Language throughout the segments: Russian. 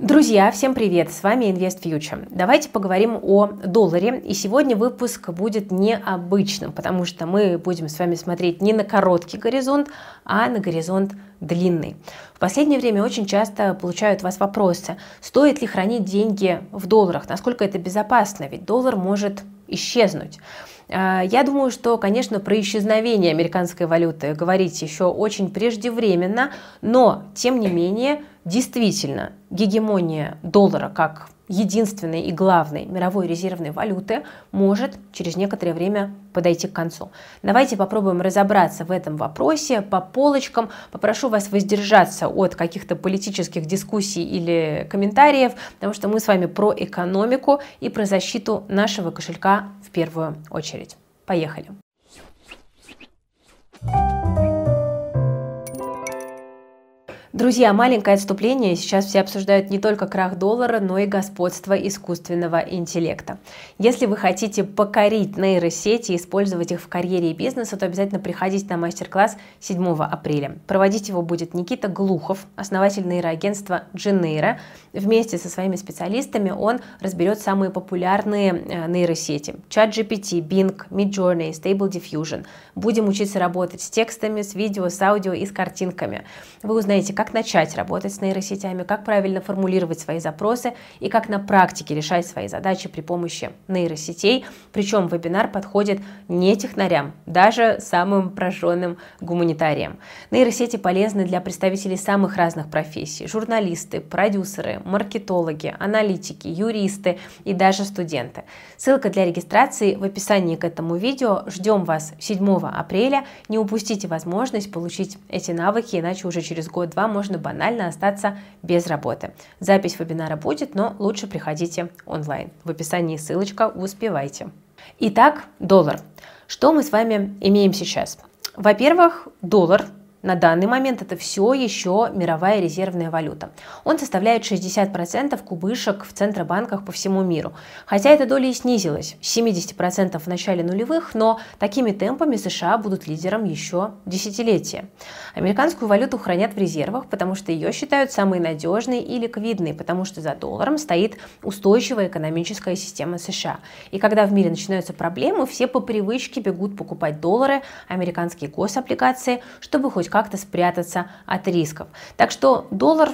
Друзья, всем привет! С вами Invest Future. Давайте поговорим о долларе. И сегодня выпуск будет необычным, потому что мы будем с вами смотреть не на короткий горизонт, а на горизонт длинный. В последнее время очень часто получают вас вопросы, стоит ли хранить деньги в долларах, насколько это безопасно, ведь доллар может исчезнуть. А, я думаю, что, конечно, про исчезновение американской валюты говорить еще очень преждевременно, но, тем не менее, действительно гегемония доллара как единственной и главной мировой резервной валюты может через некоторое время подойти к концу. Давайте попробуем разобраться в этом вопросе по полочкам. Попрошу вас воздержаться от каких-то политических дискуссий или комментариев, потому что мы с вами про экономику и про защиту нашего кошелька в первую очередь. Поехали! Друзья, маленькое отступление. Сейчас все обсуждают не только крах доллара, но и господство искусственного интеллекта. Если вы хотите покорить нейросети и использовать их в карьере и бизнесе, то обязательно приходите на мастер-класс 7 апреля. Проводить его будет Никита Глухов, основатель нейроагентства Genera. Вместе со своими специалистами он разберет самые популярные э, нейросети. ChatGPT, Bing, Midjourney, Stable Diffusion. Будем учиться работать с текстами, с видео, с аудио и с картинками. Вы узнаете, как как начать работать с нейросетями, как правильно формулировать свои запросы и как на практике решать свои задачи при помощи нейросетей. Причем вебинар подходит не технарям, даже самым прожженным гуманитариям. Нейросети полезны для представителей самых разных профессий. Журналисты, продюсеры, маркетологи, аналитики, юристы и даже студенты. Ссылка для регистрации в описании к этому видео. Ждем вас 7 апреля. Не упустите возможность получить эти навыки, иначе уже через год-два можно банально остаться без работы. Запись вебинара будет, но лучше приходите онлайн. В описании ссылочка, успевайте. Итак, доллар. Что мы с вами имеем сейчас? Во-первых, доллар на данный момент это все еще мировая резервная валюта. Он составляет 60% кубышек в центробанках по всему миру. Хотя эта доля и снизилась с 70% в начале нулевых, но такими темпами США будут лидером еще десятилетия. Американскую валюту хранят в резервах, потому что ее считают самой надежной и ликвидной, потому что за долларом стоит устойчивая экономическая система США. И когда в мире начинаются проблемы, все по привычке бегут покупать доллары, американские гособлигации, чтобы хоть как-то спрятаться от рисков. Так что доллар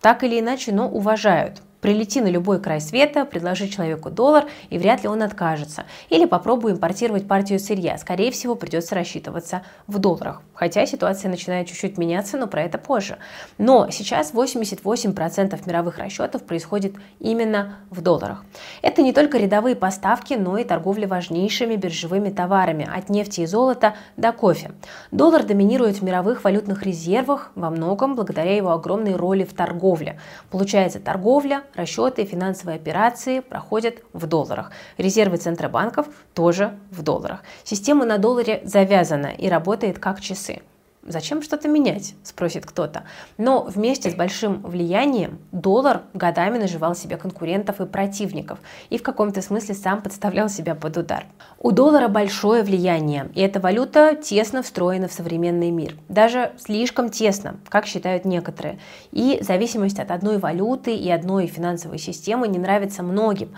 так или иначе, но уважают. Прилети на любой край света, предложи человеку доллар, и вряд ли он откажется. Или попробуй импортировать партию сырья. Скорее всего, придется рассчитываться в долларах. Хотя ситуация начинает чуть-чуть меняться, но про это позже. Но сейчас 88% мировых расчетов происходит именно в долларах. Это не только рядовые поставки, но и торговля важнейшими биржевыми товарами, от нефти и золота до кофе. Доллар доминирует в мировых валютных резервах во многом благодаря его огромной роли в торговле. Получается торговля, расчеты финансовые операции проходят в долларах. Резервы центробанков тоже в долларах. Система на долларе завязана и работает как часы. Зачем что-то менять, спросит кто-то. Но вместе с большим влиянием доллар годами наживал себе конкурентов и противников и в каком-то смысле сам подставлял себя под удар. У доллара большое влияние, и эта валюта тесно встроена в современный мир. Даже слишком тесно, как считают некоторые. И зависимость от одной валюты и одной финансовой системы не нравится многим.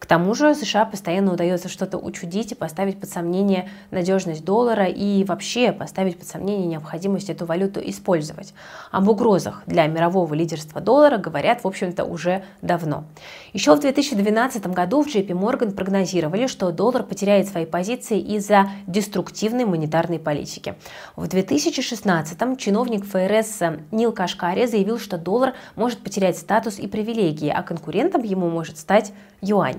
К тому же США постоянно удается что-то учудить и поставить под сомнение надежность доллара и вообще поставить под сомнение необходимость эту валюту использовать. Об угрозах для мирового лидерства доллара говорят, в общем-то, уже давно. Еще в 2012 году в JP Morgan прогнозировали, что доллар потеряет свои позиции из-за деструктивной монетарной политики. В 2016 чиновник ФРС Нил Кашкари заявил, что доллар может потерять статус и привилегии, а конкурентом ему может стать юань.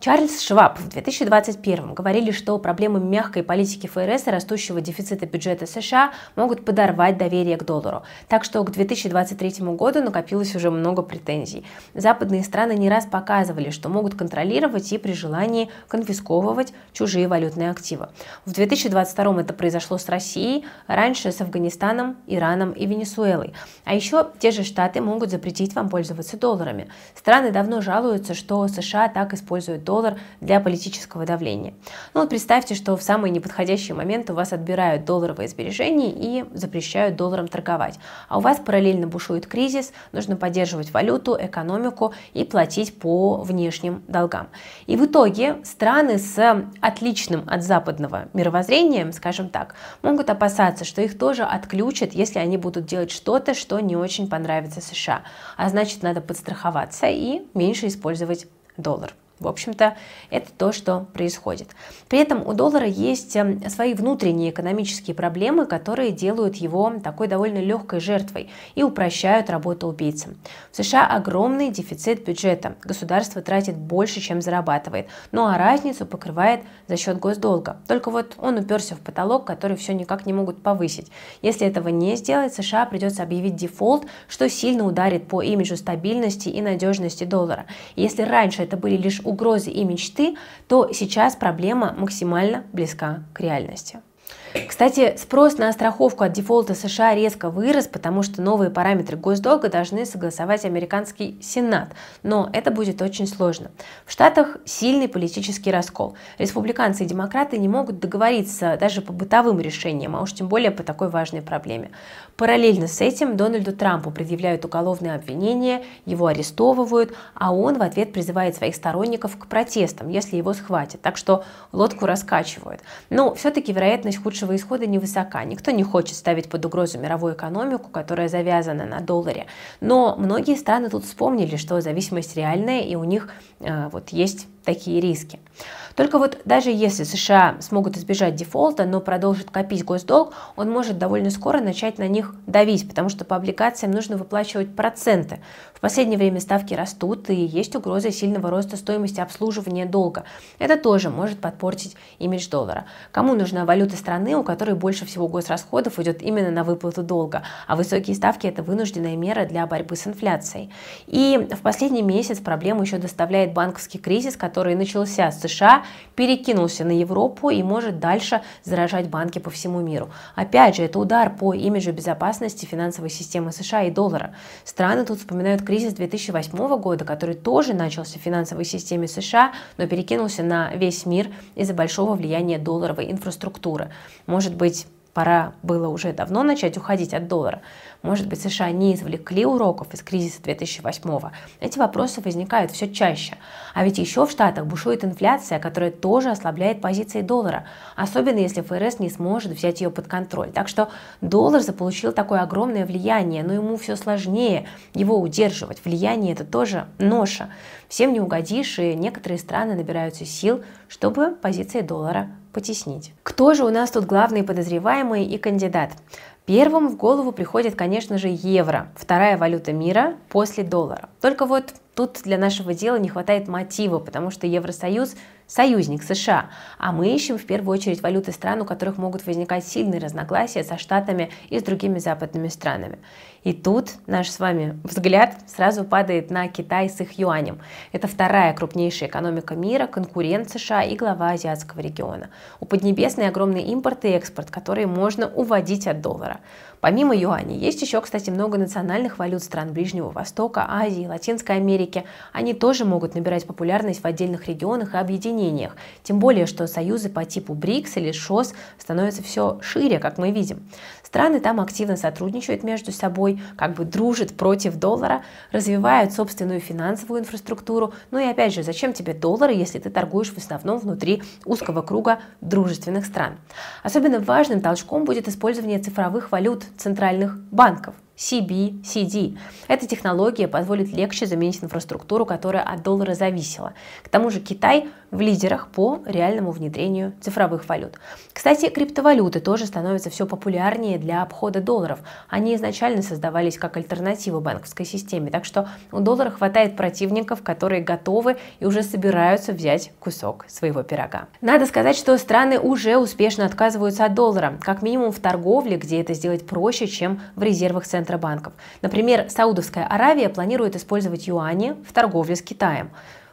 Чарльз Шваб в 2021 говорили, что проблемы мягкой политики ФРС и растущего дефицита бюджета США могут подорвать доверие к доллару. Так что к 2023 году накопилось уже много претензий. Западные страны не раз показывали, что могут контролировать и при желании конфисковывать чужие валютные активы. В 2022 это произошло с Россией, раньше с Афганистаном, Ираном и Венесуэлой. А еще те же штаты могут запретить вам пользоваться долларами. Страны давно жалуются, что США так используют доллар для политического давления. Ну вот представьте, что в самый неподходящий момент у вас отбирают долларовые сбережения и запрещают долларом торговать. А у вас параллельно бушует кризис, нужно поддерживать валюту, экономику и платить по внешним долгам. И в итоге страны с отличным от западного мировоззрением, скажем так, могут опасаться, что их тоже отключат, если они будут делать что-то, что не очень понравится США. А значит, надо подстраховаться и меньше использовать доллар. В общем-то, это то, что происходит. При этом у доллара есть эм, свои внутренние экономические проблемы, которые делают его такой довольно легкой жертвой и упрощают работу убийцам. В США огромный дефицит бюджета. Государство тратит больше, чем зарабатывает. Ну а разницу покрывает за счет госдолга. Только вот он уперся в потолок, который все никак не могут повысить. Если этого не сделать, США придется объявить дефолт, что сильно ударит по имиджу стабильности и надежности доллара. если раньше это были лишь угрозы и мечты, то сейчас проблема максимально близка к реальности. Кстати, спрос на страховку от дефолта США резко вырос, потому что новые параметры госдолга должны согласовать американский Сенат. Но это будет очень сложно. В Штатах сильный политический раскол. Республиканцы и демократы не могут договориться даже по бытовым решениям, а уж тем более по такой важной проблеме. Параллельно с этим Дональду Трампу предъявляют уголовные обвинения, его арестовывают, а он в ответ призывает своих сторонников к протестам, если его схватят. Так что лодку раскачивают. Но все-таки вероятность худшего лучшего исхода невысока. Никто не хочет ставить под угрозу мировую экономику, которая завязана на долларе. Но многие страны тут вспомнили, что зависимость реальная, и у них э, вот есть такие риски. Только вот даже если США смогут избежать дефолта, но продолжат копить госдолг, он может довольно скоро начать на них давить, потому что по облигациям нужно выплачивать проценты. В последнее время ставки растут и есть угроза сильного роста стоимости обслуживания долга. Это тоже может подпортить имидж доллара. Кому нужна валюта страны, у которой больше всего госрасходов идет именно на выплату долга, а высокие ставки это вынужденная мера для борьбы с инфляцией. И в последний месяц проблему еще доставляет банковский кризис, который начался с США перекинулся на Европу и может дальше заражать банки по всему миру. Опять же, это удар по имиджу безопасности финансовой системы США и доллара. Страны тут вспоминают кризис 2008 года, который тоже начался в финансовой системе США, но перекинулся на весь мир из-за большого влияния долларовой инфраструктуры. Может быть, пора было уже давно начать уходить от доллара. Может быть, США не извлекли уроков из кризиса 2008-го? Эти вопросы возникают все чаще. А ведь еще в Штатах бушует инфляция, которая тоже ослабляет позиции доллара, особенно если ФРС не сможет взять ее под контроль. Так что доллар заполучил такое огромное влияние, но ему все сложнее его удерживать. Влияние это тоже ноша. Всем не угодишь, и некоторые страны набираются сил, чтобы позиции доллара потеснить. Кто же у нас тут главный подозреваемый и кандидат? Первым в голову приходит, конечно же, евро, вторая валюта мира после доллара. Только вот тут для нашего дела не хватает мотива, потому что Евросоюз союзник США, а мы ищем в первую очередь валюты стран, у которых могут возникать сильные разногласия со Штатами и с другими западными странами. И тут наш с вами взгляд сразу падает на Китай с их юанем. Это вторая крупнейшая экономика мира, конкурент США и глава азиатского региона. У Поднебесной огромный импорт и экспорт, которые можно уводить от доллара. Помимо юаней, есть еще, кстати, много национальных валют стран Ближнего Востока, Азии, Латинской Америки. Они тоже могут набирать популярность в отдельных регионах и объединениях. Тем более, что союзы по типу БРИКС или ШОС становятся все шире, как мы видим. Страны там активно сотрудничают между собой, как бы дружат против доллара, развивают собственную финансовую инфраструктуру. Ну и опять же, зачем тебе доллары, если ты торгуешь в основном внутри узкого круга дружественных стран? Особенно важным толчком будет использование цифровых валют центральных банков – CBCD. Эта технология позволит легче заменить инфраструктуру, которая от доллара зависела. К тому же Китай в лидерах по реальному внедрению цифровых валют. Кстати, криптовалюты тоже становятся все популярнее для обхода долларов. Они изначально создавались как альтернатива банковской системе, так что у доллара хватает противников, которые готовы и уже собираются взять кусок своего пирога. Надо сказать, что страны уже успешно отказываются от доллара, как минимум в торговле, где это сделать проще, чем в резервах центра центробанков. Например, Саудовская Аравия планирует использовать юани в торговле с Китаем.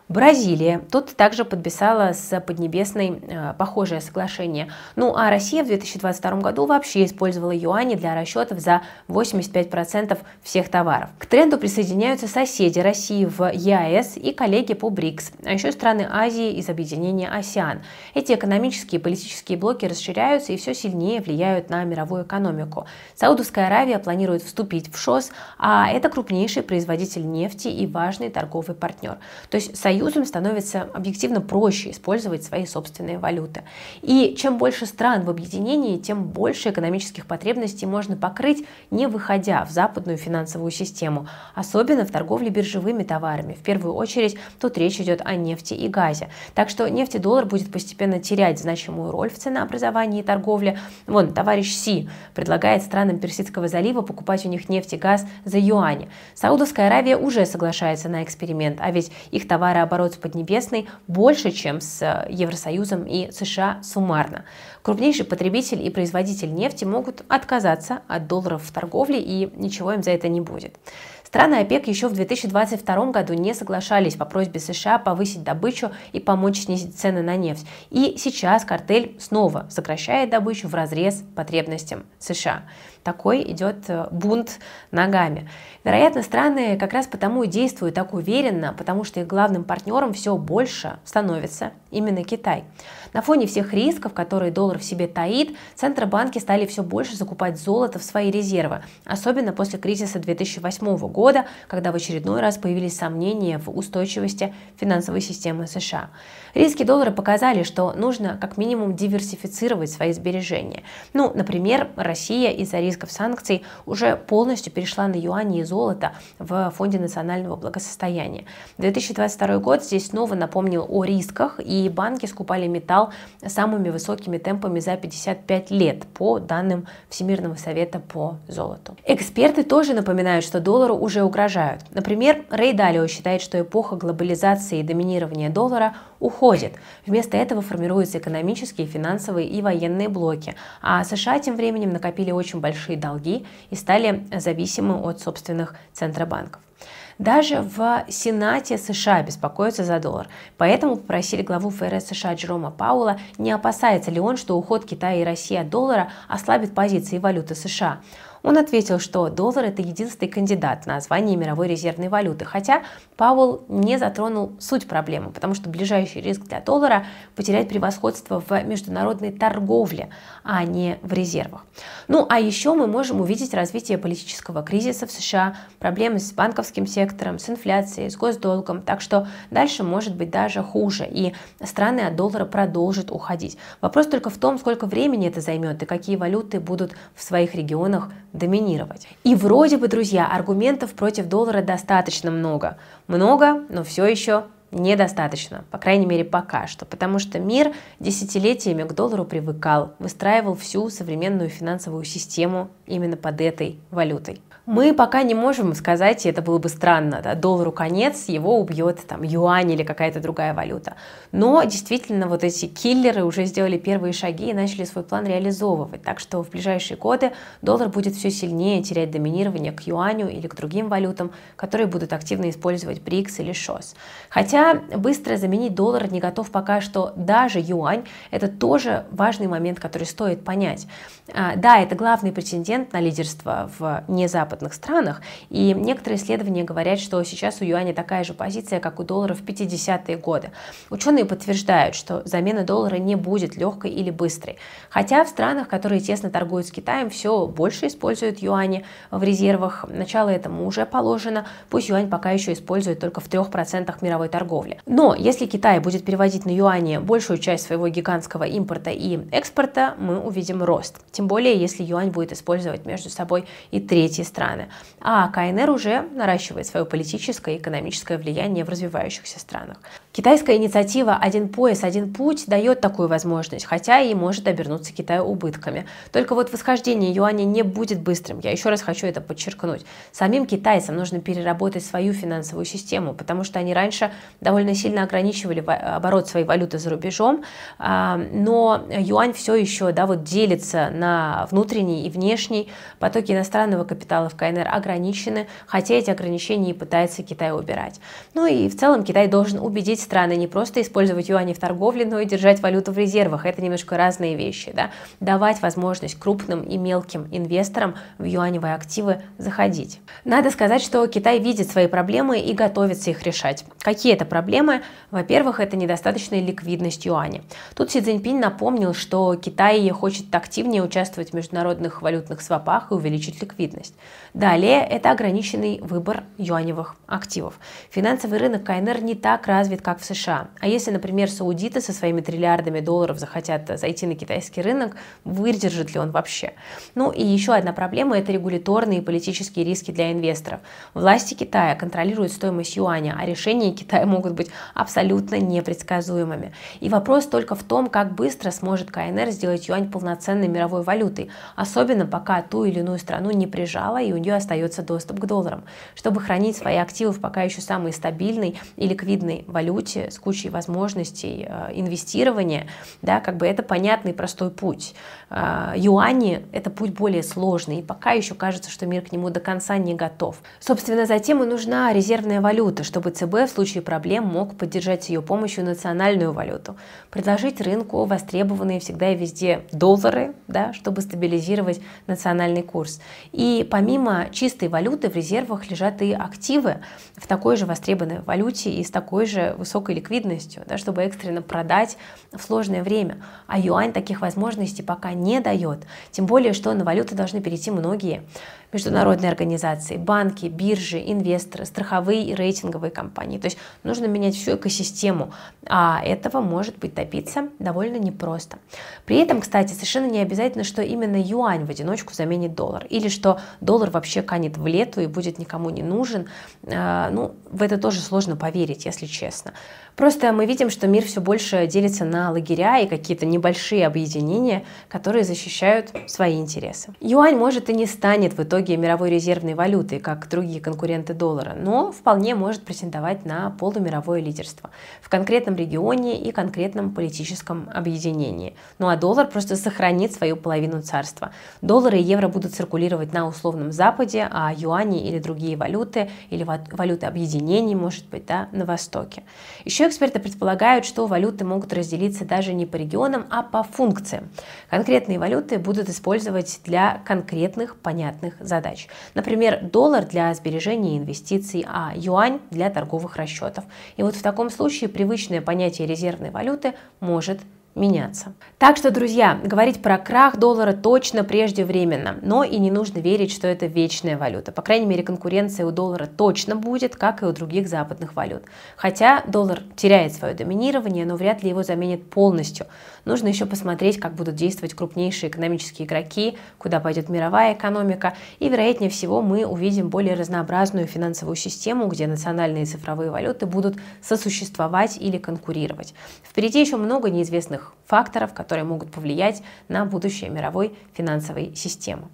Бразилия тут также подписала с Поднебесной э, похожее соглашение. Ну а Россия в 2022 году вообще использовала юани для расчетов за 85% всех товаров. К тренду присоединяются соседи России в ЕАЭС и коллеги по БРИКС, а еще страны Азии из объединения АСИАН. Эти экономические и политические блоки расширяются и все сильнее влияют на мировую экономику. Саудовская Аравия планирует вступить в ШОС, а это крупнейший производитель нефти и важный торговый партнер. То есть союзам становится объективно проще использовать свои собственные валюты. И чем больше стран в объединении, тем больше экономических потребностей можно покрыть, не выходя в западную финансовую систему, особенно в торговле биржевыми товарами. В первую очередь тут речь идет о нефти и газе. Так что нефть и доллар будет постепенно терять значимую роль в ценообразовании и торговле. Вон, товарищ Си предлагает странам Персидского залива покупать у них нефть и газ за юани. Саудовская Аравия уже соглашается на эксперимент, а ведь их товарооборот с Поднебесной больше, чем с э, Евросоюзом и США суммарно. Крупнейший потребитель и производитель нефти могут отказаться от долларов в торговле и ничего им за это не будет. Страны ОПЕК еще в 2022 году не соглашались по просьбе США повысить добычу и помочь снизить цены на нефть. И сейчас картель снова сокращает добычу в разрез потребностям США. Такой идет э, бунт ногами. Вероятно, страны как раз потому и действуют так уверенно, потому что их главным партнером все больше становится именно Китай. На фоне всех рисков, которые доллар в себе таит, центробанки стали все больше закупать золото в свои резервы, особенно после кризиса 2008 года, когда в очередной раз появились сомнения в устойчивости финансовой системы США. Риски доллара показали, что нужно как минимум диверсифицировать свои сбережения. Ну, например, Россия из-за рисков санкций уже полностью перешла на юани и золото в Фонде национального благосостояния. 2022 год здесь снова напомнил о рисках, и банки скупали металл самыми высокими темпами за 55 лет по данным Всемирного совета по золоту. Эксперты тоже напоминают, что доллару уже угрожают. Например, Рей Далио считает, что эпоха глобализации и доминирования доллара уходит. Вместо этого формируются экономические, финансовые и военные блоки. А США тем временем накопили очень большие долги и стали зависимы от собственных центробанков. Даже в Сенате США беспокоятся за доллар. Поэтому попросили главу ФРС США Джерома Пауэлла, не опасается ли он, что уход Китая и России от доллара ослабит позиции валюты США. Он ответил, что доллар – это единственный кандидат на звание мировой резервной валюты, хотя Пауэлл не затронул суть проблемы, потому что ближайший риск для доллара – потерять превосходство в международной торговле, а не в резервах. Ну а еще мы можем увидеть развитие политического кризиса в США, проблемы с банковским сектором, с инфляцией, с госдолгом, так что дальше может быть даже хуже, и страны от доллара продолжат уходить. Вопрос только в том, сколько времени это займет и какие валюты будут в своих регионах доминировать. И вроде бы, друзья, аргументов против доллара достаточно много. Много, но все еще недостаточно, по крайней мере пока что, потому что мир десятилетиями к доллару привыкал, выстраивал всю современную финансовую систему именно под этой валютой. Мы пока не можем сказать, и это было бы странно, да, доллару конец, его убьет там юань или какая-то другая валюта. Но действительно вот эти киллеры уже сделали первые шаги и начали свой план реализовывать. Так что в ближайшие годы доллар будет все сильнее терять доминирование к юаню или к другим валютам, которые будут активно использовать БРИКС или ШОС. Хотя быстро заменить доллар не готов пока что даже юань. Это тоже важный момент, который стоит понять. А, да, это главный претендент на лидерство в незападных странах, и некоторые исследования говорят, что сейчас у юаня такая же позиция, как у доллара в 50-е годы. Ученые подтверждают, что замена доллара не будет легкой или быстрой. Хотя в странах, которые тесно торгуют с Китаем, все больше используют юани в резервах. Начало этому уже положено. Пусть юань пока еще использует только в 3% мировой торговли. Но если Китай будет переводить на юани большую часть своего гигантского импорта и экспорта, мы увидим рост. Тем более, если юань будет использовать между собой и третьи страны. А КНР уже наращивает свое политическое и экономическое влияние в развивающихся странах. Китайская инициатива «Один пояс, один путь» дает такую возможность, хотя и может обернуться Китаю убытками. Только вот восхождение юаня не будет быстрым, я еще раз хочу это подчеркнуть. Самим китайцам нужно переработать свою финансовую систему, потому что они раньше довольно сильно ограничивали оборот своей валюты за рубежом, а, но юань все еще да, вот делится на внутренний и внешний. Потоки иностранного капитала в КНР ограничены, хотя эти ограничения и пытается Китай убирать. Ну и в целом Китай должен убедить страны не просто использовать юани в торговле, но и держать валюту в резервах. Это немножко разные вещи. Да? Давать возможность крупным и мелким инвесторам в юаневые активы заходить. Надо сказать, что Китай видит свои проблемы и готовится их решать. Какие это проблемы? Во-первых, это недостаточная ликвидность юаня. Тут Си Цзиньпинь напомнил, что Китай хочет активнее участвовать в международных валютных свопах и увеличить ликвидность. Далее, это ограниченный выбор юаневых активов. Финансовый рынок КНР не так развит, как в США. А если, например, саудиты со своими триллиардами долларов захотят зайти на китайский рынок, выдержит ли он вообще? Ну и еще одна проблема – это регуляторные и политические риски для инвесторов. Власти Китая контролируют стоимость юаня, а решения Китая могут быть абсолютно непредсказуемыми. И вопрос только в том, как быстро сможет КНР сделать юань полноценной мировой валютой, особенно пока ту или иную страну не прижала и у нее остается доступ к долларам. Чтобы хранить свои активы в пока еще самой стабильной и ликвидной валюте с кучей возможностей э, инвестирования, да, как бы это понятный простой путь. Э, юани – это путь более сложный, и пока еще кажется, что мир к нему до конца не готов. Собственно, затем и нужна резервная валюта, чтобы ЦБ в случае проблем мог поддержать с ее помощью национальную валюту, предложить рынку востребованные всегда и везде доллары, да, чтобы стабилизировать национальный курс. И помимо чистой валюты в резервах лежат и активы в такой же востребованной валюте и с такой же высокой ликвидностью, да, чтобы экстренно продать в сложное время. А юань таких возможностей пока не дает. Тем более, что на валюты должны перейти многие международные организации, банки, биржи, инвесторы, страховые и рейтинговые компании. То есть нужно менять всю экосистему, а этого может быть добиться довольно непросто. При этом, кстати, совершенно не обязательно, что именно юань в одиночку заменит доллар, или что доллар вообще канет в лету и будет никому не нужен. А, ну, в это тоже сложно поверить, если честно. Просто мы видим, что мир все больше делится на лагеря и какие-то небольшие объединения, которые защищают свои интересы. Юань может и не станет в итоге мировой резервной валютой, как другие конкуренты доллара, но вполне может претендовать на полумировое лидерство в конкретном регионе и конкретном политическом объединении. Ну а доллар просто сохранит свою половину царства. Доллары и евро будут циркулировать на условном Западе, а юани или другие валюты, или валюты объединений, может быть, да, на Востоке. Еще эксперты предполагают, что валюты могут разделиться даже не по регионам, а по функциям. Конкретные валюты будут использовать для конкретных понятных задач. Например, доллар для сбережения и инвестиций, а юань для торговых расчетов. И вот в таком случае привычное понятие резервной валюты может меняться. Так что, друзья, говорить про крах доллара точно преждевременно, но и не нужно верить, что это вечная валюта. По крайней мере, конкуренция у доллара точно будет, как и у других западных валют. Хотя доллар теряет свое доминирование, но вряд ли его заменит полностью. Нужно еще посмотреть, как будут действовать крупнейшие экономические игроки, куда пойдет мировая экономика, и, вероятнее всего, мы увидим более разнообразную финансовую систему, где национальные цифровые валюты будут сосуществовать или конкурировать. Впереди еще много неизвестных факторов, которые могут повлиять на будущее мировой финансовой системы.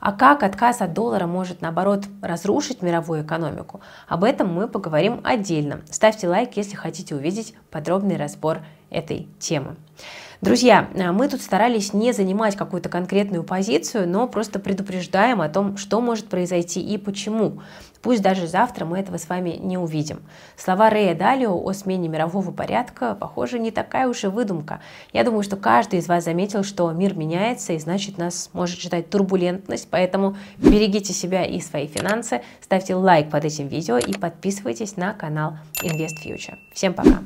А как отказ от доллара может, наоборот, разрушить мировую экономику? Об этом мы поговорим отдельно. Ставьте лайк, если хотите увидеть подробный разбор этой темы. Друзья, мы тут старались не занимать какую-то конкретную позицию, но просто предупреждаем о том, что может произойти и почему. Пусть даже завтра мы этого с вами не увидим. Слова Рэя Далио о смене мирового порядка, похоже, не такая уж и выдумка. Я думаю, что каждый из вас заметил, что мир меняется, и значит нас может ждать турбулентность, поэтому берегите себя и свои финансы, ставьте лайк под этим видео и подписывайтесь на канал Invest Future. Всем пока!